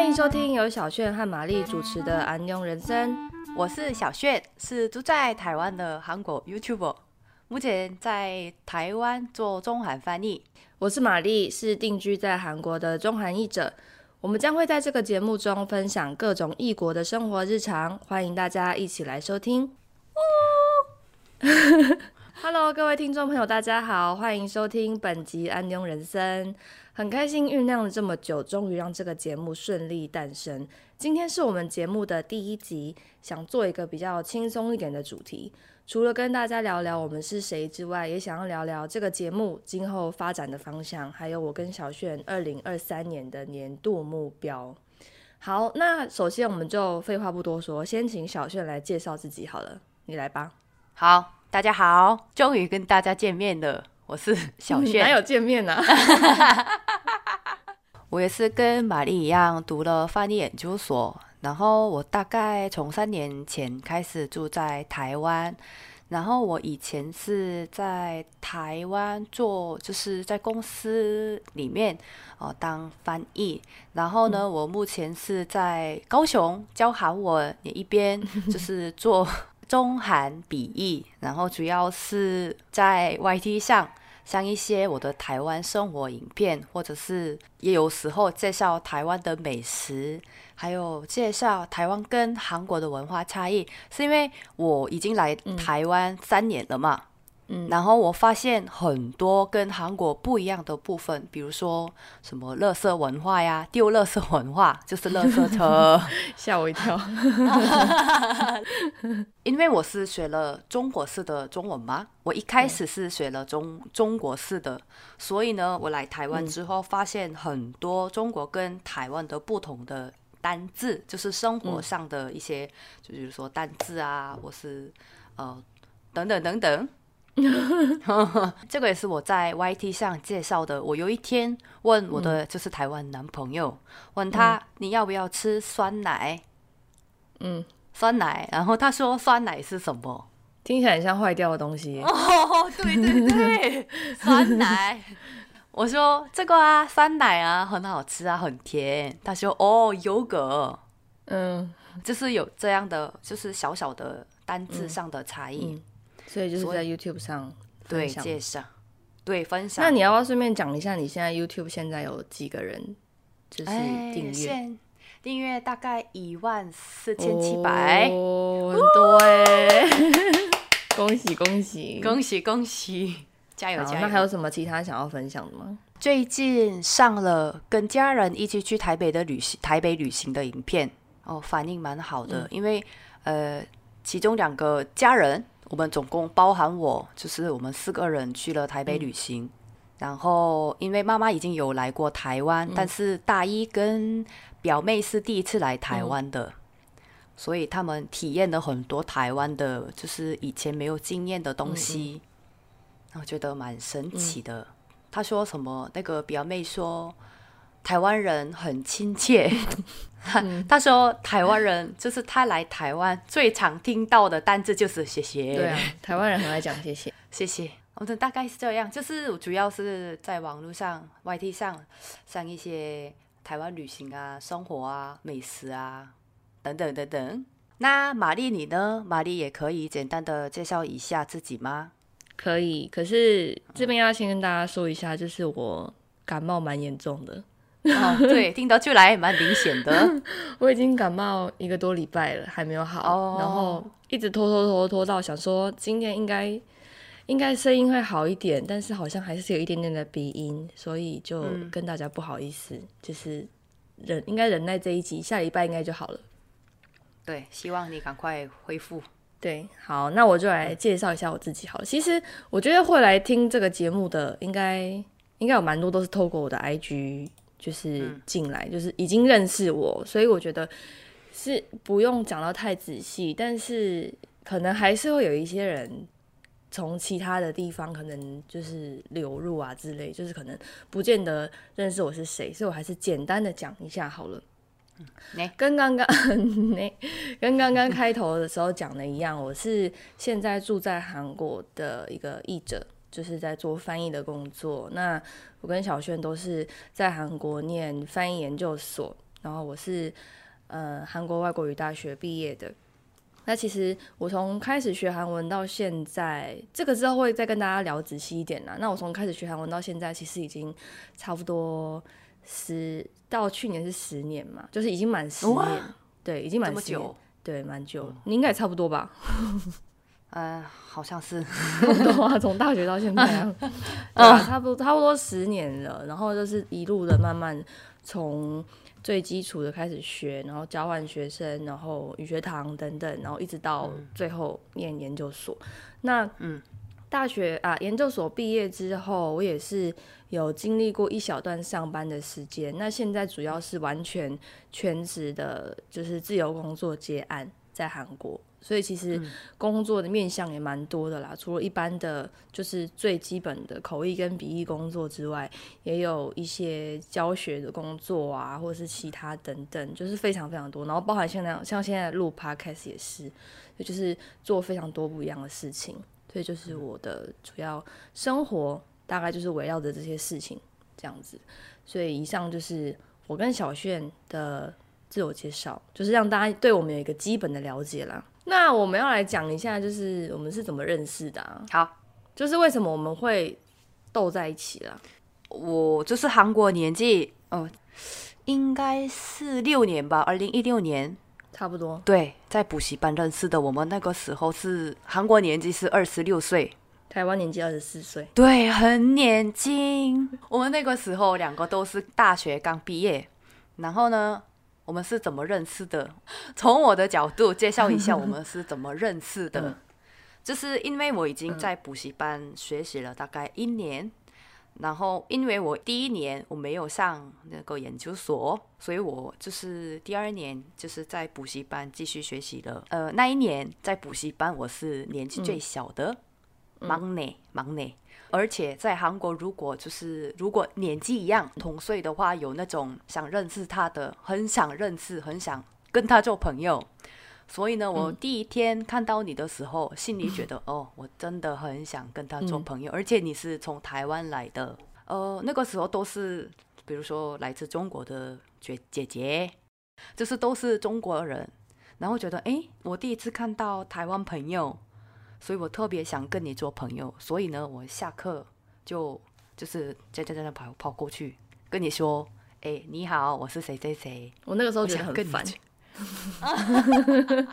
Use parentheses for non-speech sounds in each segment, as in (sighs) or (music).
欢迎收听由小炫和玛丽主持的《安庸人生》。我是小炫，是住在台湾的韩国 YouTuber，目前在台湾做中韩翻译。我是玛丽，是定居在韩国的中韩译者。我们将会在这个节目中分享各种异国的生活日常，欢迎大家一起来收听。(laughs) Hello，各位听众朋友，大家好，欢迎收听本集《安庸人生》。很开心酝酿了这么久，终于让这个节目顺利诞生。今天是我们节目的第一集，想做一个比较轻松一点的主题。除了跟大家聊聊我们是谁之外，也想要聊聊这个节目今后发展的方向，还有我跟小炫二零二三年的年度目标。好，那首先我们就废话不多说，先请小炫来介绍自己好了，你来吧。好，大家好，终于跟大家见面了，我是 (laughs) 小炫。哪有见面呢？(laughs) 我也是跟玛丽一样读了翻译研究所，然后我大概从三年前开始住在台湾，然后我以前是在台湾做，就是在公司里面哦当翻译，然后呢，我目前是在高雄教韩文，也一边就是做中韩笔译，然后主要是在 YT 上。像一些我的台湾生活影片，或者是也有时候介绍台湾的美食，还有介绍台湾跟韩国的文化差异，是因为我已经来台湾三年了嘛。然后我发现很多跟韩国不一样的部分，比如说什么垃圾文化呀，丢垃圾文化，就是垃圾车，(laughs) 吓我一跳。(laughs) 因为我是学了中国式的中文嘛，我一开始是学了中中国式的，所以呢，我来台湾之后发现很多中国跟台湾的不同的单字，就是生活上的一些，就比如说单字啊，或是呃等等等等。(laughs) 这个也是我在 YT 上介绍的。我有一天问我的就是台湾男朋友，问他你要不要吃酸奶？嗯，酸奶。然后他说酸奶是什么？听起来很像坏掉的东西。(laughs) 哦，对对对，酸奶。(laughs) 我说这个啊，酸奶啊，很好吃啊，很甜。他说哦，优格。嗯，就是有这样的，就是小小的单字上的差异。所以就是在 YouTube 上对介绍，对分享。那你要不要顺便讲一下，你现在 YouTube 现在有几个人？就是订阅，订阅大概一万四千七百，很多 (laughs) 哎！恭喜恭喜恭喜恭喜！加油加油！那还有什么其他想要分享的吗？最近上了跟家人一起去台北的旅行，台北旅行的影片哦，反应蛮好的，因为呃，其中两个家人。我们总共包含我，就是我们四个人去了台北旅行。然后，因为妈妈已经有来过台湾，但是大一跟表妹是第一次来台湾的，所以他们体验了很多台湾的，就是以前没有经验的东西，我觉得蛮神奇的。他说什么？那个表妹说。台湾人很亲切，他说台湾人就是他来台湾最常听到的单字就是谢谢。对啊，台湾人很爱讲谢谢，谢谢。我的大概是这样，就是主要是在网络上、YT 上上一些台湾旅行啊、生活啊、美食啊等等等等。那玛丽你呢？玛丽也可以简单的介绍一下自己吗？可以，可是这边要先跟大家说一下，就是我感冒蛮严重的。哦，对，(laughs) 听得出来蛮明显的。(laughs) 我已经感冒一个多礼拜了，还没有好，然后一直拖拖拖拖到想说今天应该应该声音会好一点，但是好像还是有一点点的鼻音，所以就跟大家不好意思，就是忍应该忍耐这一集，下礼拜应该就好了。对，希望你赶快恢复。对，好，那我就来介绍一下我自己。好了，其实我觉得会来听这个节目的，应该应该有蛮多都是透过我的 IG。就是进来，就是已经认识我，所以我觉得是不用讲到太仔细，但是可能还是会有一些人从其他的地方可能就是流入啊之类，就是可能不见得认识我是谁，所以我还是简单的讲一下好了。(laughs) 跟刚刚那跟刚刚开头的时候讲的一样，我是现在住在韩国的一个译者。就是在做翻译的工作。那我跟小轩都是在韩国念翻译研究所，然后我是呃韩国外国语大学毕业的。那其实我从开始学韩文到现在，这个之后会再跟大家聊仔细一点啦。那我从开始学韩文到现在，其实已经差不多十到去年是十年嘛，就是已经满十年，对，已经满十年，对，蛮久。你应该也差不多吧？呃，好像是差不多啊，从大学到现在啊，(laughs) 差不多差不多十年了。然后就是一路的慢慢从。最基础的开始学，然后交换学生，然后语学堂等等，然后一直到最后念研究所。那嗯，大学啊，研究所毕业之后，我也是有经历过一小段上班的时间。那现在主要是完全全职的，就是自由工作接案，在韩国。所以其实工作的面向也蛮多的啦，除了一般的就是最基本的口译跟笔译工作之外，也有一些教学的工作啊，或者是其他等等，就是非常非常多。然后包含像那样，像现在录 podcast 也是，就是做非常多不一样的事情。所以就是我的主要生活大概就是围绕着这些事情这样子。所以以上就是我跟小炫的自我介绍，就是让大家对我们有一个基本的了解啦。那我们要来讲一下，就是我们是怎么认识的啊。好，就是为什么我们会斗在一起了。我就是韩国年纪，哦，应该是六年吧，二零一六年，差不多。对，在补习班认识的。我们那个时候是韩国年纪是二十六岁，台湾年纪二十四岁。对，很年轻。我们那个时候两个都是大学刚毕业，然后呢？我们是怎么认识的？(laughs) 从我的角度介绍一下，我们是怎么认识的。就是因为我已经在补习班学习了大概一年，然后因为我第一年我没有上那个研究所，所以我就是第二年就是在补习班继续学习了。呃，那一年在补习班我是年纪最小的，忙内，忙呢。而且在韩国，如果就是如果年纪一样同岁的话，有那种想认识他的，很想认识，很想跟他做朋友。所以呢，我第一天看到你的时候，(clears throat) 心里觉得哦，我真的很想跟他做朋友。而且你是从台湾来的，呃，那个时候都是比如说来自中国的姐姐姐，就是都是中国人。然后觉得哎，我第一次看到台湾朋友。所以我特别想跟你做朋友，所以呢，我下课就就是在在在跑跑过去跟你说，哎，你好，我是谁谁谁。我那个时候觉得很烦。(laughs)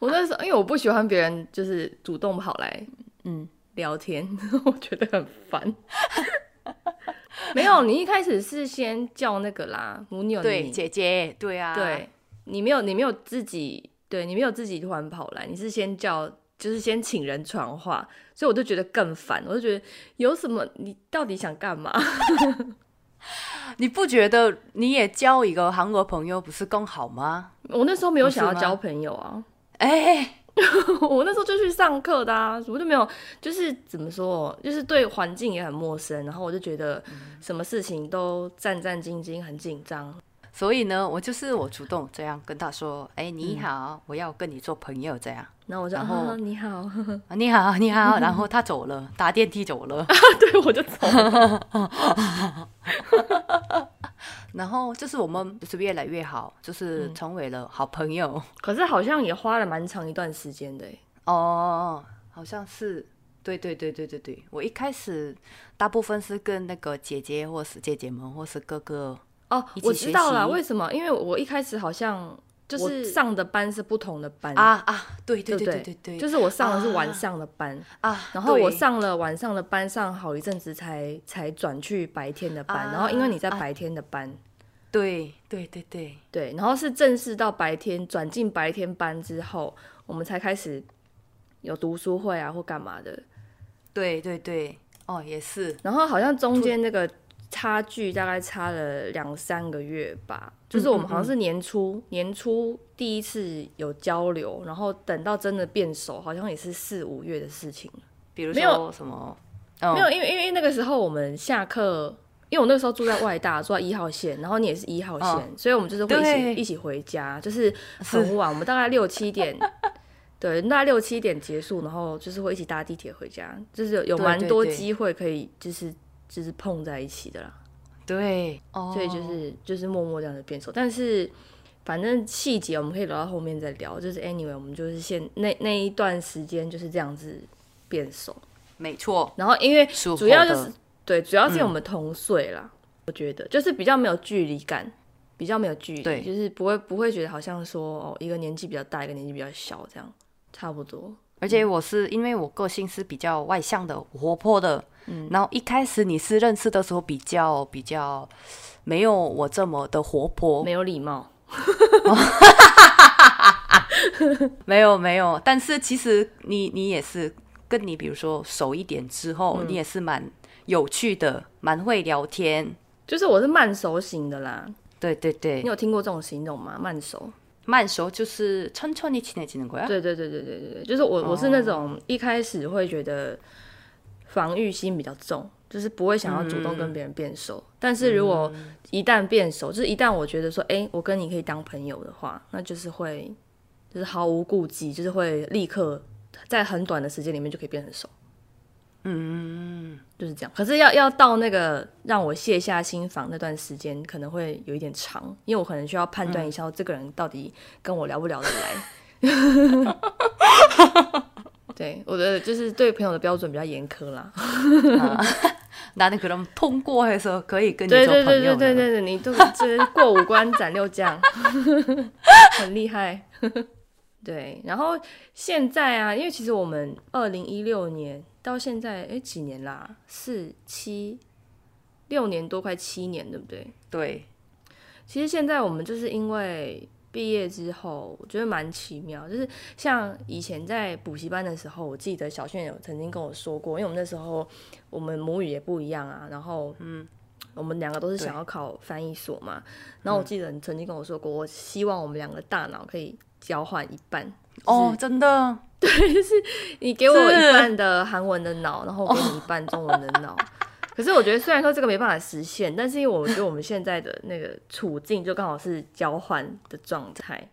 我那时候因为我不喜欢别人就是主动跑来嗯聊天，(laughs) 我觉得很烦。(laughs) 没有，你一开始是先叫那个啦，母女对姐姐，对啊，对你没有你没有自己对你没有自己突然跑来，你是先叫。就是先请人传话，所以我就觉得更烦。我就觉得有什么，你到底想干嘛？(laughs) 你不觉得你也交一个韩国朋友不是更好吗？我那时候没有想要交朋友啊。哎，(laughs) 我那时候就去上课的啊，我就没有，就是怎么说，就是对环境也很陌生，然后我就觉得什么事情都战战兢兢，很紧张。所以呢，我就是我主动这样跟他说：“哎，你好，我要跟你做朋友。”这样，那我就然后你好，(laughs) 你好，你好，然后他走了，搭电梯走了，(laughs) 对，我就走了。然后就是我们就是越来越好，就是成为了好朋友。可是好像也花了蛮长一段时间的哦，好像是，对对对对对对，我一开始大部分是跟那个姐姐或是姐姐们或是哥哥。哦，我知道了，为什么？因为我一开始好像就是上的班是不同的班。啊啊，对对对对对对，就是我上的是晚上的班啊，然后我上了晚上的班，上好一阵子才才转去白天的班，然后因为你在白天的班，对对对对。对，然后是正式到白天转进白天班之后，我们才开始有读书会啊或干嘛的，对对对，哦也是，然后好像中间那个。差距大概差了两三个月吧，就是我们好像是年初年初第一次有交流，然后等到真的变熟，好像也是四五月的事情比如说什么？没有，因为因为那个时候我们下课，因为我那个时候住在外大，住在一号线，然后你也是一号线，所以我们就是会一起一起回家，就是很晚，我们大概六七点，(laughs) 对，大概六七点结束，然后就是会一起搭地铁回家，就是有蛮多机会可以就是。就是碰在一起的啦，对对，所以就是就是默默这样子变熟。但是反正细节我们可以留到后面再聊。就是 anyway，我们就是现那那一段时间就是这样子变熟，没错。然后因为主要就是对，主要是我们同岁啦，我觉得就是比较没有距离感，比较没有距离，对就是不会不会觉得好像说哦一个年纪比较大，一个年纪比较小这样，差不多。而且我是因为我个性是比较外向的、活泼的，嗯，然后一开始你是认识的时候比较比较没有我这么的活泼，没有礼貌，(laughs) 没有没有，但是其实你你也是跟你比如说熟一点之后，嗯你也是蛮有趣的，蛮会聊天，就是我是慢熟型的啦。对对对你，有听过这种形容吗？慢熟。慢熟就是천천히친해지는 거야？对对对对对对对，就是我我是那种一开始会觉得 防御心比较重，就是不会想要主动跟别人变熟。但是如果一旦变熟，就是一旦我觉得说，哎、我跟你可以当朋友的话，那就是会就是毫无顾忌，就是会立刻在很短的时间里面就可以变很熟。嗯，就是这样。可是要要到那个让我卸下心防那段时间，可能会有一点长，因为我可能需要判断一下这个人到底跟我聊不聊得来。(laughs) 对，我的就是对朋友的标准比较严苛啦。 (laughs) 나는그럼통과해서可以跟你对对做朋友了。对对对对对，你都就是过五关斩六将，很厉害。对，然后现在啊，因为其实我们二零一六年到现在，哎，几年啦？四七六年多，快七年，对不对？对，其实现在我们就是因为 毕业之后，我觉得蛮奇妙，就是像以前在补习班的时候，我记得小炫有曾经跟我说过，因为我们那时候我们母语也不一样啊，然后嗯，我们两个都是想要考翻译所嘛，然后我记得你曾经跟我说过，我希望我们两个大脑可以交换一半，哦，真的，(laughs) 对，就是你给我一半的韩文的脑，然后我给你一半中文的脑。(laughs) 可是我觉得，虽然说这个没办法实现，但是因为我觉得我们现在的那个处境就刚好是交换的状态，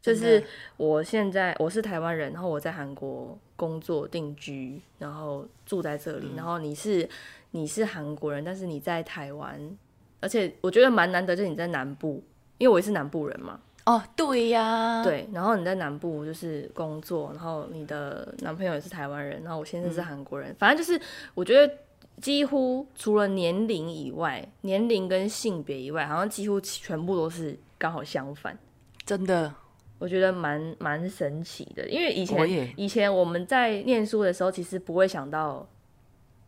就是我现在我是台湾人，然后我在韩国工作定居，然后住在这里，然后你是你是韩国人，但是你在台湾，而且我觉得蛮难得，就是你在南部，因为我也是南部人嘛，哦，对呀，，对，然后你在南部就是工作，然后你的男朋友也是台湾人，然后我先生是韩国人，反正就是我觉得几乎除了年龄以外，年龄跟性别以外，好像几乎全部都是刚好相反。真的，我觉得蛮蛮神奇的，因为以前以前我们在念书的时候，其实不会想到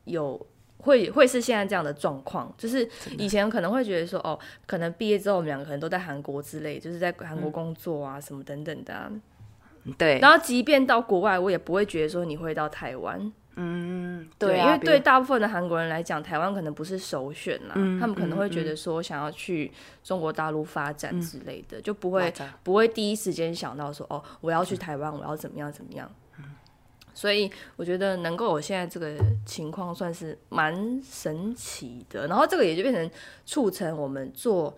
有会会是现在这样的状况，就是以前可能会觉得说，哦，可能毕业之后我们两个可能都在韩国之类，就是在韩国工作啊、什么等等的、啊。对，然后即便到国外，我也不会觉得说你会到台湾，嗯，对啊，因为对大部分的韩国人来讲，台湾可能不是首选啦，嗯他们可能会觉得说想要去中国大陆发展之类的，就不会不会第一时间想到说哦，我要去台湾，我要怎么样怎么样。所以我觉得能够有现在这个情况，算是蛮神奇的。然后这个也就变成促成我们做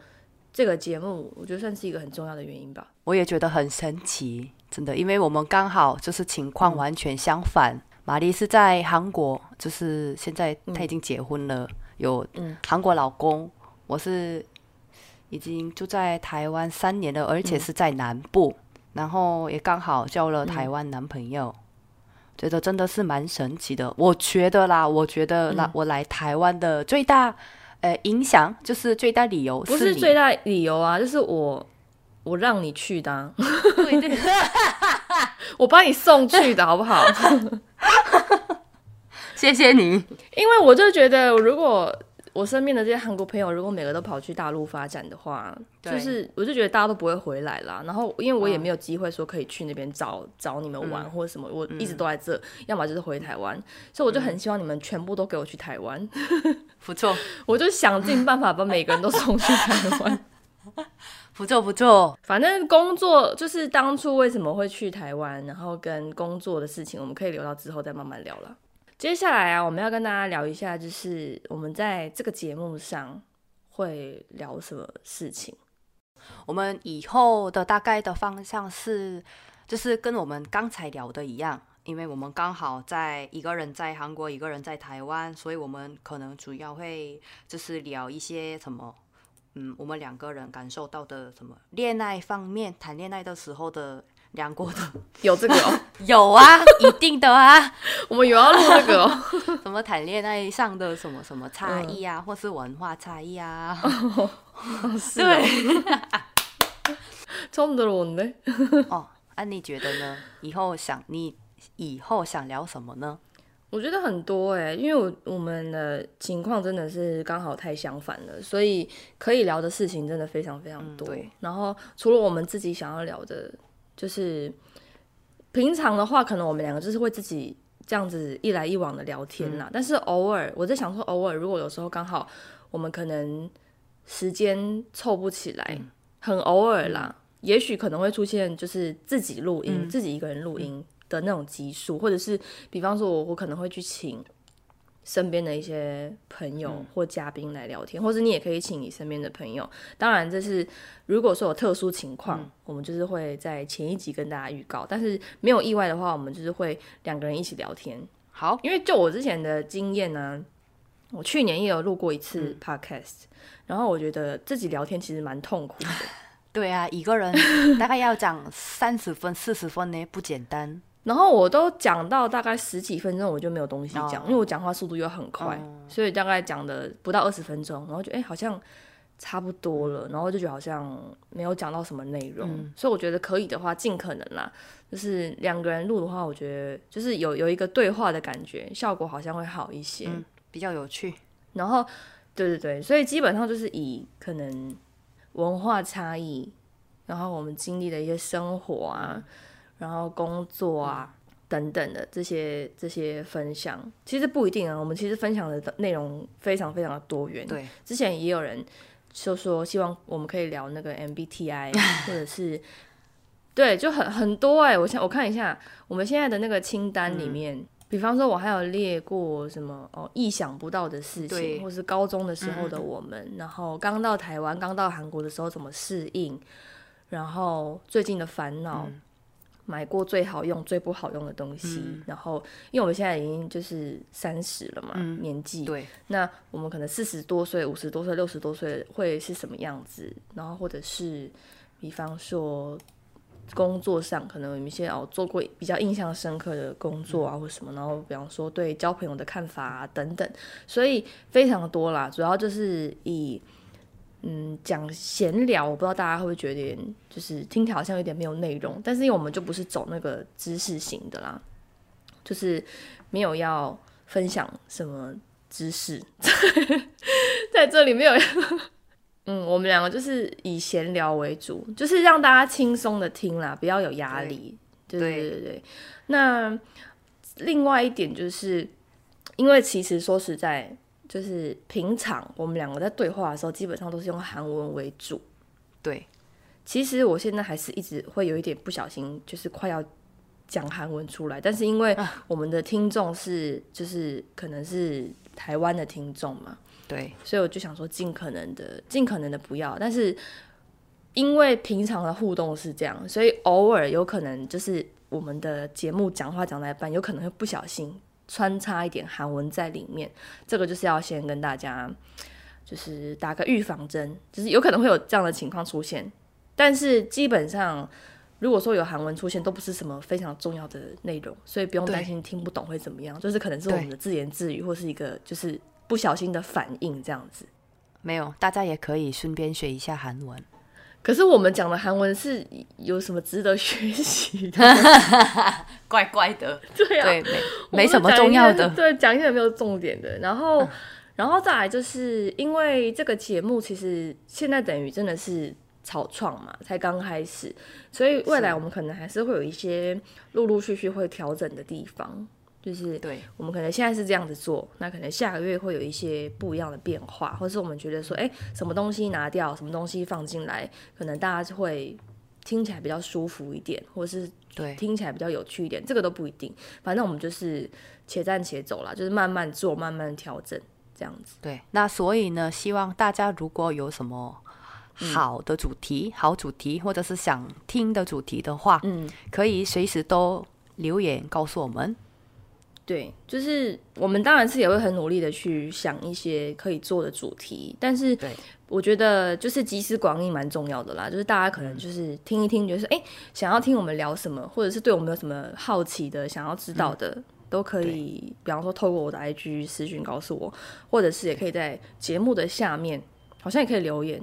这个节目，我觉得算是一个很重要的原因吧。我也觉得很神奇，真的，因为我们刚好就是情况完全相反。玛丽是在韩国，就是现在她已经结婚了，有嗯韩国老公。我是已经住在台湾三年了，而且是在南部，然后也刚好交了台湾男朋友。觉得真的是蛮神奇的，我觉得啦，我觉得啦、我来台湾的最大呃影响就是最大理由不是最大理由啊，就是我我让你去的、啊，对对 (laughs) (laughs) 我帮你送去的好不好？(laughs) 谢谢你。因为我就觉得，如果我身边的这些韩国朋友，如果每个都跑去大陆发展的话，就是我就觉得大家都不会回来啦。然后，因为我也没有机会说可以去那边找找你们玩、或者什么，我一直都在这，要么就是回台湾，所以我就很希望你们全部都给我去台湾，不错，(laughs) 我就想尽办法把每个人都送去台湾。不错，不错。反正工作就是当初为什么会去台湾，然后跟工作的事情，我们可以留到之后再慢慢聊了。接下来啊，我们要跟大家聊一下，就是我们在这个节目上会聊什么事情。我们以后的大概的方向是，就是跟我们刚才聊的一样，因为我们刚好在一个人在韩国，一个人在台湾，所以我们可能主要会就是聊一些什么，嗯，我们两个人感受到的什么恋爱方面，谈恋爱的时候的两国的(laughs) 有这个哦，(laughs) 有啊，一定的啊，(laughs) 我们有要录这个哦。什么谈恋爱上的什么什么差异啊，或是文化差异啊，是哦，처음들어본 데。 哦，那你觉得呢？以后想你以后想聊什么呢？ 我觉得很多哎、因为我我们的情况真的是刚好太相反了，所以可以聊的事情真的非常非常多。嗯然后除了我们自己想要聊的，就是平常的话，可能我们两个就是会自己这样子一来一往的聊天嗯啦。但是偶尔我在想说，偶尔如果有时候刚好我们可能时间凑不起来，嗯很偶尔啦，也许可能会出现就是自己录音，嗯自己一个人录音的那种级数，或者是比方说我我可能会去请身边的一些朋友或嘉宾来聊天，或者你也可以请你身边的朋友。当然，这是如果说有特殊情况，我们就是会在前一集跟大家预告。但是没有意外的话，我们就是会两个人一起聊天。好，因为就我之前的经验呢，我去年也有录过一次 podcast，、然后我觉得自己聊天其实蛮痛苦的。(laughs) 对啊，一个人大概要讲三十分、四十分呢，不简单。然后我都讲到大概十几分钟，我就没有东西讲，哦因为我讲话速度又很快，所以大概讲的不到二十分钟，然后就哎、好像差不多了，然后就觉得好像没有讲到什么内容，所以我觉得可以的话，尽可能啦，就是两个人录的话，我觉得就是有有一个对话的感觉，效果好像会好一些。嗯，比较有趣。然后，对对对，所以基本上就是以可能文化差异，然后我们经历的一些生活啊，然后工作啊、等等的这些这些分享，其实不一定啊。我们其实分享的内容非常非常的多元。对，之前也有人就说希望我们可以聊那个 MBTI，(laughs) 或者是对，就很很多哎、我想我看一下我们现在的那个清单里面。比方说，我还有列过什么哦，意想不到的事情，或是高中的时候的我们，然后刚到台湾、刚到韩国的时候怎么适应，然后最近的烦恼，买过最好用、最不好用的东西，然后因为我们现在已经就是三十了嘛，年纪，对，那我们可能四十多岁、五十多岁、六十多岁会是什么样子？然后或者是，比方说工作上，可能有一些哦做过比较印象深刻的工作啊，或什么，然后比方说对交朋友的看法啊等等，所以非常多啦。主要就是以嗯讲闲聊，我不知道大家会不会觉得有点就是听起来好像有点没有内容，但是因为我们就不是走那个知识型的啦，就是没有要分享什么知识，(laughs) 在这里没有。(laughs) 嗯，我们两个就是以闲聊为主，就是让大家轻松的听啦，不要有压力。对对对。那另外一点就是，因为其实说实在，就是平常我们两个在对话的时候，基本上都是用韩文为主。对，其实我现在还是一直会有一点不小心，就是快要讲韩文出来，但是因为我们的听众是就是可能是台湾的听众嘛，对，所以我就想说尽可能的尽可能的不要，但是因为平常的互动是这样，所以偶尔有可能就是我们的节目讲话讲到一半，有可能会不小心穿插一点韩文在里面，这个就是要先跟大家就是打个预防针，就是有可能会有这样的情况出现，但是基本上如果说有韩文出现，都不是什么非常重要的内容，所以不用担心听不懂会怎么样，就是可能是我们的自言自语或是一个就是不小心的反应这样子。没有，大家也可以顺便学一下韩文。可是我们讲的韩文是有什么值得学习的？(laughs) 怪怪的，对啊，对，没没什么重要的。对，讲一些没有重点的。然后，然后再来就是因为这个节目其实现在等于真的是草创嘛，才刚开始，所以未来我们可能还是会有一些陆陆续续会调整的地方。就是对，我们可能现在是这样子做，那可能下个月会有一些不一样的变化，或是我们觉得说，哎、什么东西拿掉，什么东西放进来，可能大家就会听起来比较舒服一点，或是对，听起来比较有趣一点，这个都不一定。反正我们就是且战且走啦，就是慢慢做，慢慢调整这样子。对，那所以呢，希望大家如果有什么好的主题、好主题，或者是想听的主题的话，嗯，可以随时都留言告诉我们。对，就是我们当然是也会很努力的去想一些可以做的主题，但是对我觉得就是集思广益蛮重要的啦，就是大家可能就是听一听，就是哎、诶想要听我们聊什么，或者是对我们有什么好奇的，想要知道的。都可以，比方说透过我的 IG 私讯告诉我，或者是也可以在节目的下面，好像也可以留言。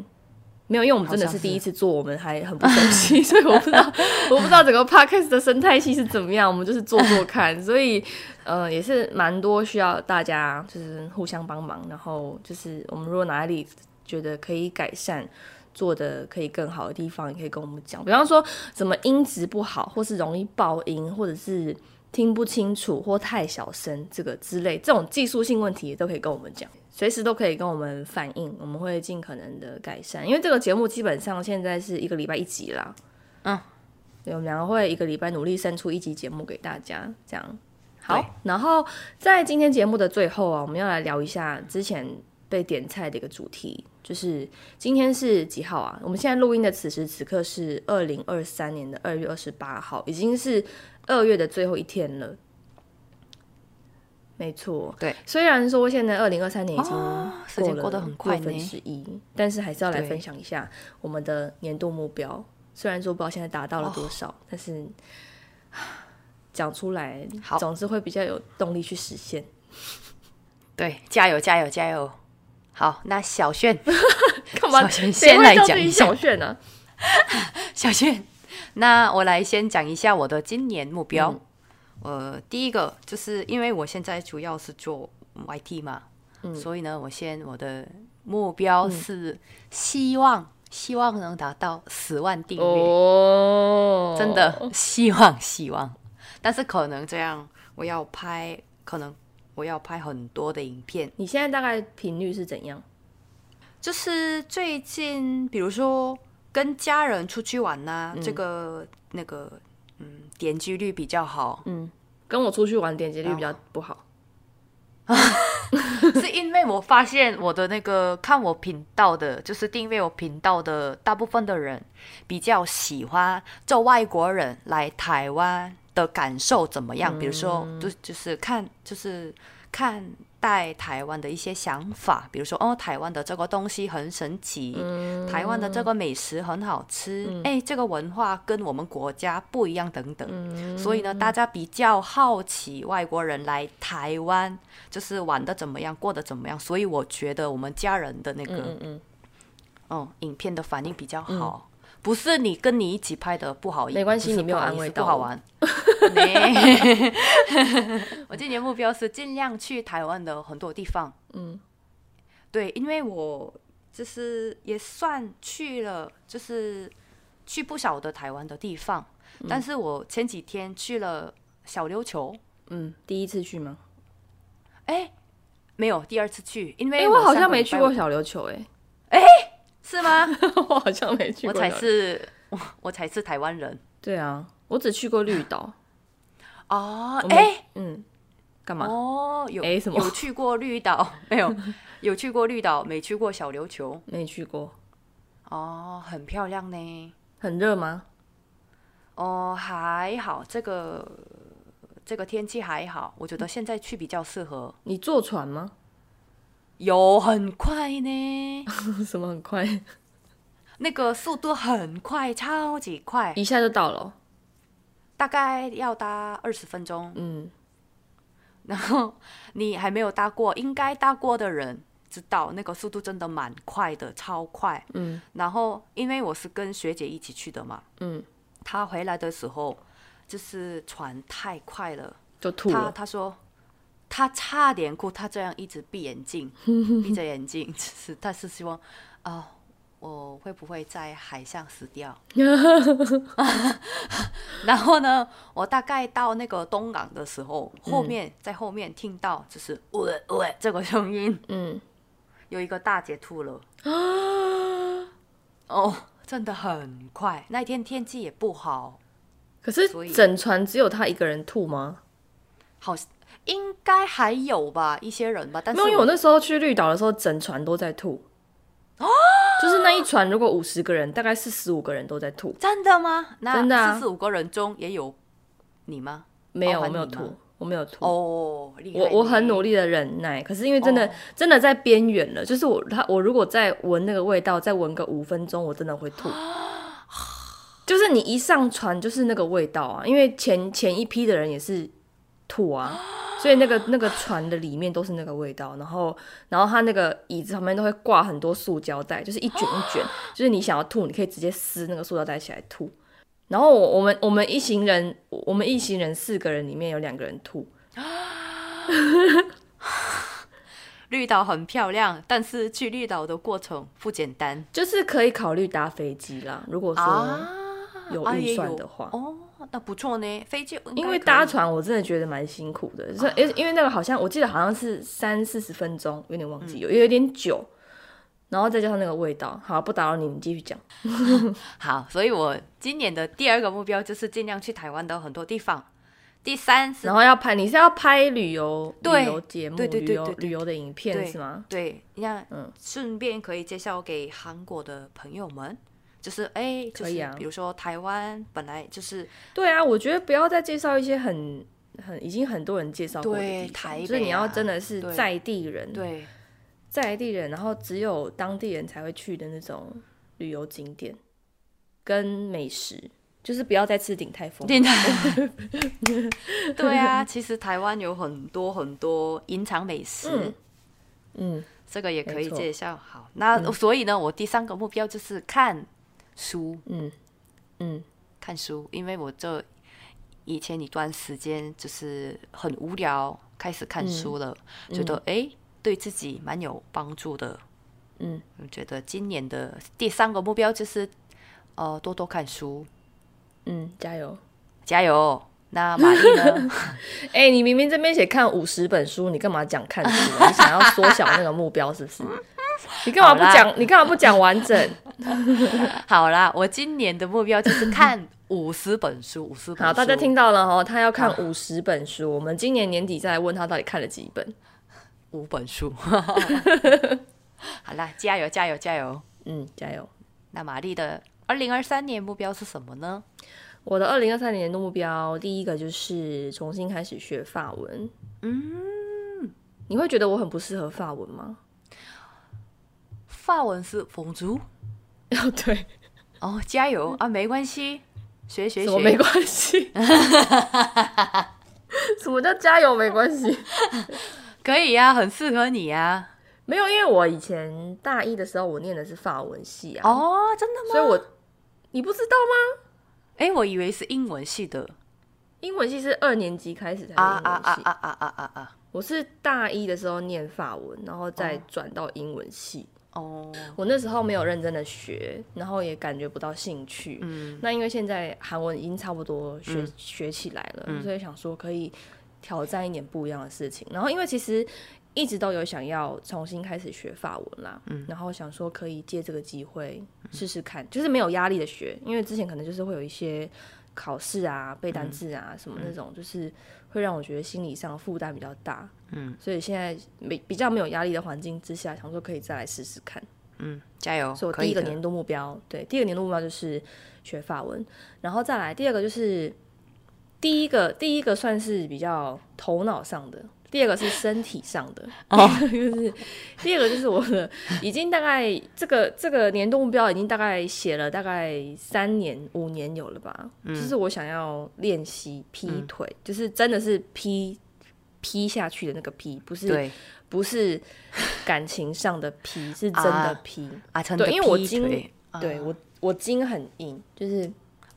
没有，因为我们真的是第一次做，我们还很不熟悉，(laughs) 所以我不知道，我不知道整个 podcast 的生态系是怎么样。我们就是做做看，(laughs) 所以呃也是蛮多需要大家就是互相帮忙，然后就是我们如果哪里觉得可以改善。做的可以更好的地方，也可以跟我们讲。比方说，什么音质不好，或是容易爆音，或者是听不清楚或太小声，这个之类，这种技术性问题也都可以跟我们讲，随时都可以跟我们反映，我们会尽可能的改善。因为这个节目基本上现在是一个礼拜一集啦，嗯，对，我们两个会一个礼拜努力生出一集节目给大家，这样。好，然后在今天节目的最后啊，我们要来聊一下之前被点菜的一个主题，就是今天是几号啊？我们现在录音的此时此刻是二零二三年的二月二十八号，已经是二月的最后一天了。没错，对，虽然说现在二零二三年已经时间过得很快分呢之一，但是还是要来分享一下我们的年度目标。虽然说不知道现在达到了多少，哦但是 (sighs) 讲出来好总是会比较有动力去实现。(laughs) 对，加油加油加油！好，那小炫，(laughs) 干嘛？小炫先来讲一下小炫呢、(laughs) 小炫，那我来先讲一下我的今年目标。嗯呃，第一个就是因为我现在主要是做 YT 嘛，嗯所以呢，我先我的目标是希望、希望能达到十万订阅，哦，真的希望希望。但是可能这样，我要拍，可能我要拍很多的影片。你现在大概频率是怎样？就是最近，比如说跟家人出去玩呐、这个那个，嗯，点击率比较好，嗯，跟我出去玩点击率比较不好。(laughs) 是因为我发现我的那个看我频道的，就是订阅我频道的大部分的人，比较喜欢做外国人来台湾的感受怎么样？比如说，就就是看，就是看待台湾的一些想法，比如说，哦，台湾的这个东西很神奇，台湾的这个美食很好吃，哎、这个文化跟我们国家不一样，等等。所以呢，大家比较好奇外国人来台湾，就是玩的怎么样，过得怎么样。所以我觉得我们家人的那个，嗯嗯，嗯，影片的反应比较好。不是你跟你一起拍的不好意思，没关系你没有安慰到不好玩。(laughs) (laughs) 我今年目标是尽量去台湾的很多地方。嗯，对，因为我就是也算去了，就是去不少的台湾的地方。嗯但是我前几天去了小琉球，嗯，第一次去吗？哎，没有第二次去，因为哎、我好像没去过小琉球、是吗？哎，(laughs) 我好像没去过。我才。是我我才是台湾人对啊，我只去过绿岛。哦哎嗯，干嘛？哦，有哎什么有去过绿岛 (laughs) 没有？有去过绿岛，没去过小琉球没去过。哦，很漂亮呢。很热吗？哦，还好，这个这个天气还好，我觉得现在去比较适合。你坐船吗？有很快呢，(laughs) 什么很快，那个速度很快，超级快，一下就到了哦。大概要搭二十分钟。嗯，然后你还没有搭过，应该搭过的人知道，那个速度真的蛮快的，超快。嗯，然后因为我是跟学姐一起去的嘛，嗯，她回来的时候就是船太快了，就吐她了。她说。她差点哭，他这样一直闭眼睛，(laughs) 闭着眼睛，是他是希望啊、我会不会在海上死掉？(laughs) 然后呢，我大概到那个东港的时候，后面、在后面听到就是喂喂这个声音，嗯，有一个大姐吐了。哦，真的很快。那天天气也不好，可是整船只有他一个人吐吗？好应该还有吧，一些人吧。但没有，因为我我那时候去绿岛的时候，整船都在吐。哦，就是那一船如果五十个人，大概四十五个人都在吐。真的吗？那真的啊四十五个人中也有你吗？没有，我没有吐，我没有吐。哦，我我很努力的忍耐，可是因为真的、哦真的在边缘了，就是我他我如果再闻那个味道，再闻个五分钟，我真的会吐。(gasps) 就是你一上船就是那个味道啊，因为前前一批的人也是吐啊，所以那个那个船的里面都是那个味道，然后然后它那个椅子旁边都会挂很多塑胶袋，就是一卷一卷，就是你想要吐，你可以直接撕那个塑胶袋起来吐。然后我我们我们一行人，我们一行人四个人里面有两个人吐，(laughs) 绿岛很漂亮，但是去绿岛的过程不简单就是可以考虑搭飞机啦。如果说啊。有预算的话，哦，那不错呢。飞机因为搭船我真的觉得蛮辛苦的，所以因为因为那个好像我记得好像是三四十分钟，有点忘嗯记，有有点久，然后再加上那个味道。好，不打扰你，你继续讲。好，所以我今年的第二个目标就是尽量去台湾的很多地方。第三是然后要拍，你是要拍旅游对旅游节目、对对对旅游对对旅游的影片是吗？对，那嗯顺便可以介绍给韩国的朋友们，就是哎，就是可以啊比如说台湾本来就是对啊，我觉得不要再介绍一些很很已经很多人介绍过的地方，台就是你要真的是在地人，对在地人，然后只有当地人才会去的那种旅游景点跟美食，就是不要再吃鼎泰丰。电台，对啊，其实台湾有很多很多隐藏美食，嗯嗯，这个也可以介绍。好，那所以呢，我第三个目标就是看书，嗯嗯看书，因为我这以前一段时间就是很无聊，开始看书了，觉得诶对自己蛮有帮助的。嗯，我觉得今年的第三个目标就是呃多多看书，嗯，加油！加油！那玛丽呢？(laughs) 哎、你明明这边写看五十本书，你干嘛讲看书、啊？你想要缩小那个目标是不是？(laughs) 你干嘛不讲？你干嘛不讲完整？(laughs) 好啦，我今年的目标就是看五十本书，(laughs) 五十本书。好，大家听到了哦，他要看五十本书。我们今年年底再来问他到底看了几本。五本书。好啦，加油，加油，加油！嗯，加油！那玛丽的二零二三年目标是什么呢？我的二零二三年的目标，第一个就是重新开始学法文。嗯，你会觉得我很不适合法文吗？法文是风族哦，对，哦，加油啊，没关系，学学什么没学。关系？(laughs) 什么叫加油没关系？可以呀、很适合你呀、没有，因为我以前大一的时候，我念的是法文系啊，哦，真的吗？所以我你不知道吗？哎，我以为是英文系的英文系是二年级开始才啊啊啊啊啊啊啊！我是大一的时候念法文，然后再转到英文系。哦，我那时候没有认真的学，然后也感觉不到兴趣。嗯。那因为现在韩文已经差不多学、嗯。学起来了，嗯。所以想说可以挑战一点不一样的事情。然后因为其实一直都有想要重新开始学法文啦，嗯。然后想说可以借这个机会试试看，就是没有压力的学，因为之前可能就是会有一些考试啊、背单字啊、什么那种，就是会让我觉得心理上负担比较大。嗯所以现在没比较没有压力的环境之下，想说可以再来试试看。嗯，加油！所以我第一个年度目标，对，第一个年度目标就是学法文，然后再来第二个就是第一个第一个算是比较头脑上的，第二个是身体上的，哦。(laughs) 就是第二个就是我的已经大概这个这个年度目标已经大概写了大概三年五年有了吧，就是我想要练习劈腿，就是真的是劈劈下去的那个劈，不是，不是感情上的劈，(laughs) 是真的啊劈。阿成的对因为我筋腿对我我筋很硬，就是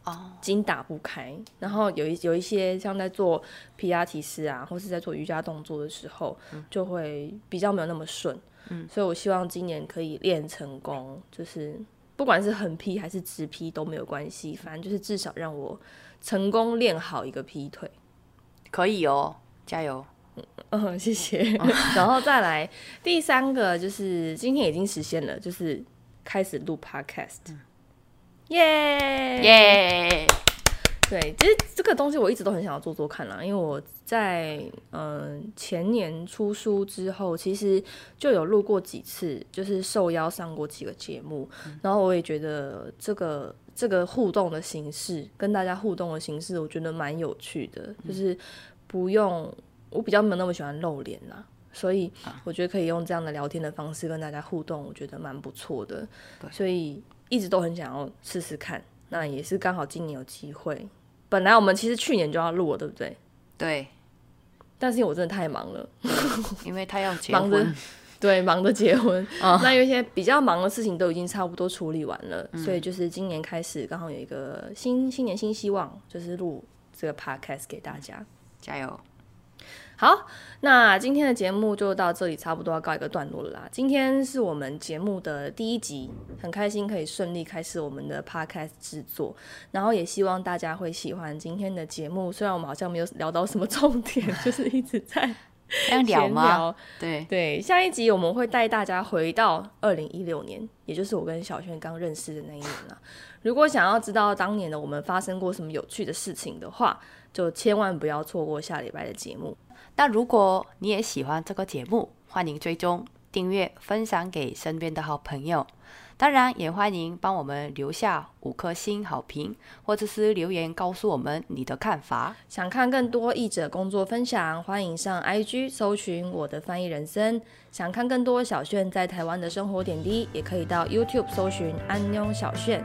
哦，筋打不开。然后有一有一些像在做皮拉提斯啊，或是在做瑜伽动作的时候，就会比较没有那么顺。嗯，所以我希望今年可以练成功，就是不管是横劈还是直劈都没有关系，反正就是至少让我成功练好一个劈腿。可以哦，加油！(laughs) 嗯，谢谢。(laughs) 然后再来第三个，就是今天已经实现了，就是开始录 podcast。耶耶！对，其实这个东西我一直都很想要做做看啦，因为我在嗯前年出书之后，其实就有录过几次，就是受邀上过几个节目，然后我也觉得这个这个互动的形式，跟大家互动的形式，我觉得蛮有趣的，就是不用我比较没有那么喜欢露脸啦。所以我觉得可以用这样的聊天的方式跟大家互动，我觉得蛮不错的。所以一直都很想要试试看，那也是刚好今年有机会。本来我们其实去年就要录了，对不对？对。但是因为我真的太忙了，(laughs) 因为他要结婚，(laughs) 对，忙着结婚。(laughs) 那有一些比较忙的事情都已经差不多处理完了，所以就是今年开始刚好有一个新新年新希望，就是录这个 podcast 给大家，加油。好，那今天的节目就到这里，差不多要告一个段落了啦。今天是我们节目的第一集，很开心可以顺利开始我们的 podcast 制作，然后也希望大家会喜欢今天的节目。虽然我们好像没有聊到什么重点，(laughs) 就是一直在聊吗？对对，下一集我们会带大家回到二零一六年，也就是我跟小轩刚认识的那一年了。如果想要知道当年的我们发生过什么有趣的事情的话，就千万不要错过下礼拜的节目。那如果你也喜欢这个节目，欢迎追踪、订阅、分享给身边的好朋友。当然，也欢迎帮我们留下五颗星好评，或者是留言告诉我们你的看法。想看更多译者工作分享，欢迎上 IG 搜寻我的翻译人生。想看更多小炫在台湾的生活点滴，也可以到 YouTube 搜寻安妞小炫。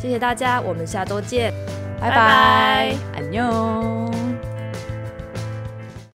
谢谢大家，我们下周见，拜拜，安妞。